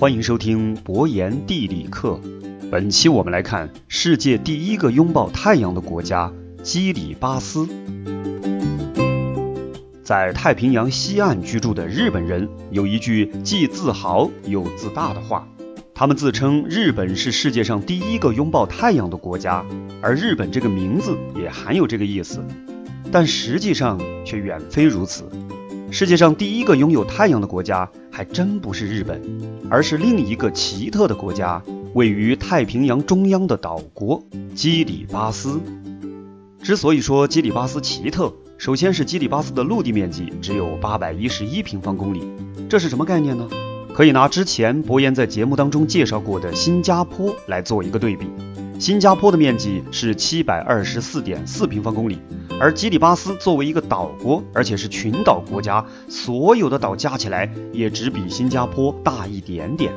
欢迎收听博言地理课。本期我们来看世界第一个拥抱太阳的国家——基里巴斯。在太平洋西岸居住的日本人有一句既自豪又自大的话，他们自称日本是世界上第一个拥抱太阳的国家，而日本这个名字也含有这个意思。但实际上却远非如此。世界上第一个拥有太阳的国家还真不是日本，而是另一个奇特的国家，位于太平洋中央的岛国基里巴斯。之所以说基里巴斯奇特，首先是基里巴斯的陆地面积只有八百一十一平方公里，这是什么概念呢？可以拿之前博彦在节目当中介绍过的新加坡来做一个对比。新加坡的面积是七百二十四点四平方公里，而基里巴斯作为一个岛国，而且是群岛国家，所有的岛加起来也只比新加坡大一点点。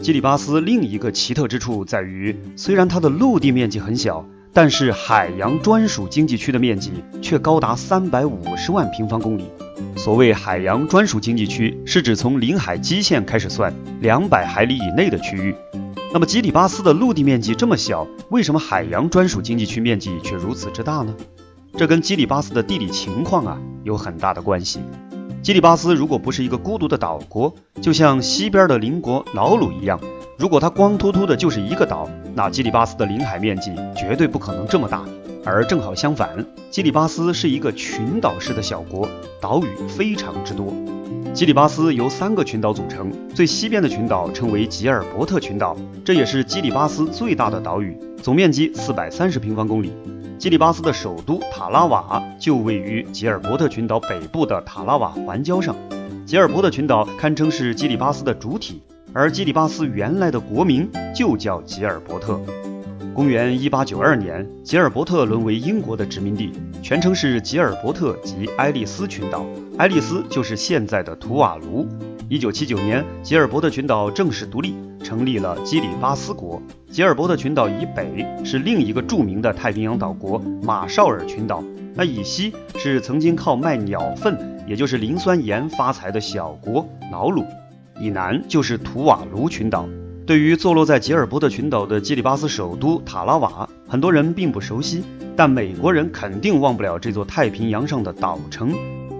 基里巴斯另一个奇特之处在于，虽然它的陆地面积很小。但是海洋专属经济区的面积却高达三百五十万平方公里。所谓海洋专属经济区，是指从领海基线开始算两百海里以内的区域。那么基里巴斯的陆地面积这么小，为什么海洋专属经济区面积却如此之大呢？这跟基里巴斯的地理情况啊有很大的关系。基里巴斯如果不是一个孤独的岛国，就像西边的邻国瑙鲁一样。如果它光秃秃的就是一个岛，那基里巴斯的领海面积绝对不可能这么大。而正好相反，基里巴斯是一个群岛式的小国，岛屿非常之多。基里巴斯由三个群岛组成，最西边的群岛称为吉尔伯特群岛，这也是基里巴斯最大的岛屿，总面积四百三十平方公里。基里巴斯的首都塔拉瓦就位于吉尔伯特群岛北部的塔拉瓦环礁上。吉尔伯特群岛堪称是基里巴斯的主体。而基里巴斯原来的国名就叫吉尔伯特。公元一八九二年，吉尔伯特沦为英国的殖民地，全称是吉尔伯特及爱丽丝群岛，爱丽丝就是现在的图瓦卢。一九七九年，吉尔伯特群岛正式独立，成立了基里巴斯国。吉尔伯特群岛以北是另一个著名的太平洋岛国马绍尔群岛，那以西是曾经靠卖鸟粪，也就是磷酸盐发财的小国瑙鲁。以南就是图瓦卢群岛。对于坐落在吉尔伯特群岛的基里巴斯首都塔拉瓦，很多人并不熟悉，但美国人肯定忘不了这座太平洋上的岛城。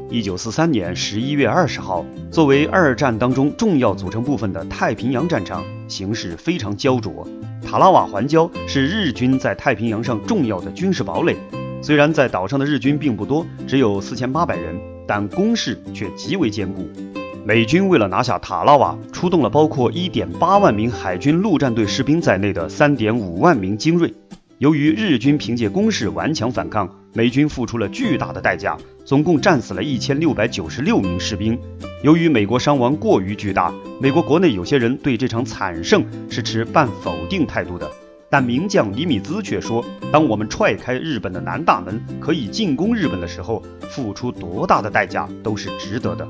一九四三年十一月二十号，作为二战当中重要组成部分的太平洋战场，形势非常焦灼。塔拉瓦环礁是日军在太平洋上重要的军事堡垒。虽然在岛上的日军并不多，只有四千八百人，但攻势却极为坚固。美军为了拿下塔拉瓦，出动了包括1.8万名海军陆战队士兵在内的3.5万名精锐。由于日军凭借攻势顽强反抗，美军付出了巨大的代价，总共战死了一千六百九十六名士兵。由于美国伤亡过于巨大，美国国内有些人对这场惨胜是持半否定态度的。但名将尼米兹却说：“当我们踹开日本的南大门，可以进攻日本的时候，付出多大的代价都是值得的。”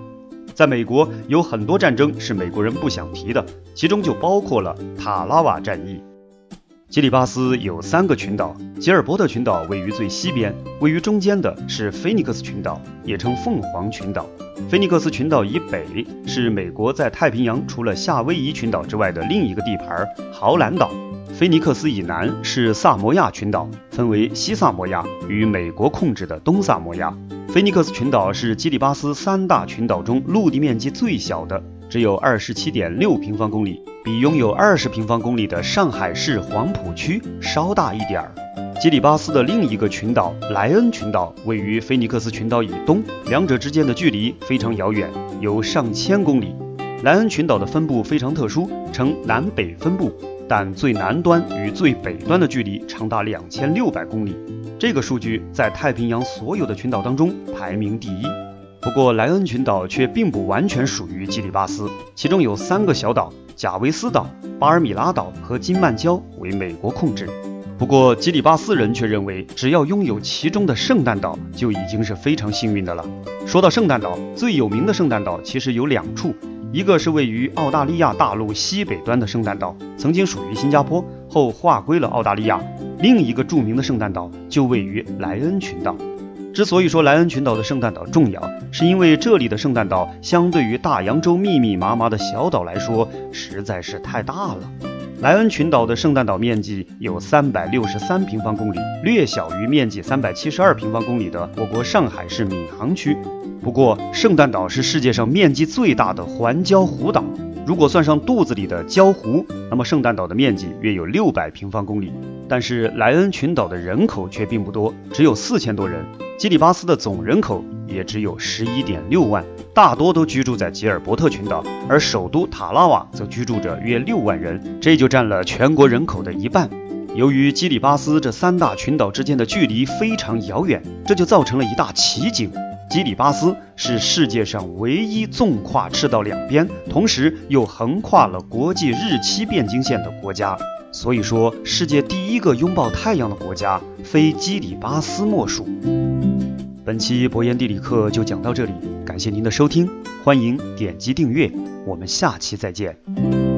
在美国有很多战争是美国人不想提的，其中就包括了塔拉瓦战役。基里巴斯有三个群岛，吉尔伯特群岛位于最西边，位于中间的是菲尼克斯群岛，也称凤凰群岛。菲尼克斯群岛以北是美国在太平洋除了夏威夷群岛之外的另一个地盘——豪兰岛。菲尼克斯以南是萨摩亚群岛，分为西萨摩亚与美国控制的东萨摩亚。菲尼克斯群岛是基里巴斯三大群岛中陆地面积最小的，只有二十七点六平方公里，比拥有二十平方公里的上海市黄浦区稍大一点儿。基里巴斯的另一个群岛莱恩群岛位于菲尼克斯群岛以东，两者之间的距离非常遥远，有上千公里。莱恩群岛的分布非常特殊，呈南北分布，但最南端与最北端的距离长达两千六百公里。这个数据在太平洋所有的群岛当中排名第一。不过莱恩群岛却并不完全属于基里巴斯，其中有三个小岛——贾维斯岛、巴尔米拉岛和金曼礁为美国控制。不过基里巴斯人却认为，只要拥有其中的圣诞岛就已经是非常幸运的了。说到圣诞岛，最有名的圣诞岛其实有两处，一个是位于澳大利亚大陆西北端的圣诞岛，曾经属于新加坡，后划归了澳大利亚。另一个著名的圣诞岛就位于莱恩群岛。之所以说莱恩群岛的圣诞岛重要，是因为这里的圣诞岛相对于大洋洲密密麻麻的小岛来说，实在是太大了。莱恩群岛的圣诞岛面积有三百六十三平方公里，略小于面积三百七十二平方公里的我国上海市闵行区。不过，圣诞岛是世界上面积最大的环礁湖岛。如果算上肚子里的礁湖，那么圣诞岛的面积约有六百平方公里。但是莱恩群岛的人口却并不多，只有四千多人。基里巴斯的总人口也只有十一点六万，大多都居住在吉尔伯特群岛，而首都塔拉瓦则居住着约六万人，这就占了全国人口的一半。由于基里巴斯这三大群岛之间的距离非常遥远，这就造成了一大奇景。基里巴斯是世界上唯一纵跨赤道两边，同时又横跨了国际日期变经线的国家。所以说，世界第一个拥抱太阳的国家非基里巴斯莫属。本期博言地理课就讲到这里，感谢您的收听，欢迎点击订阅，我们下期再见。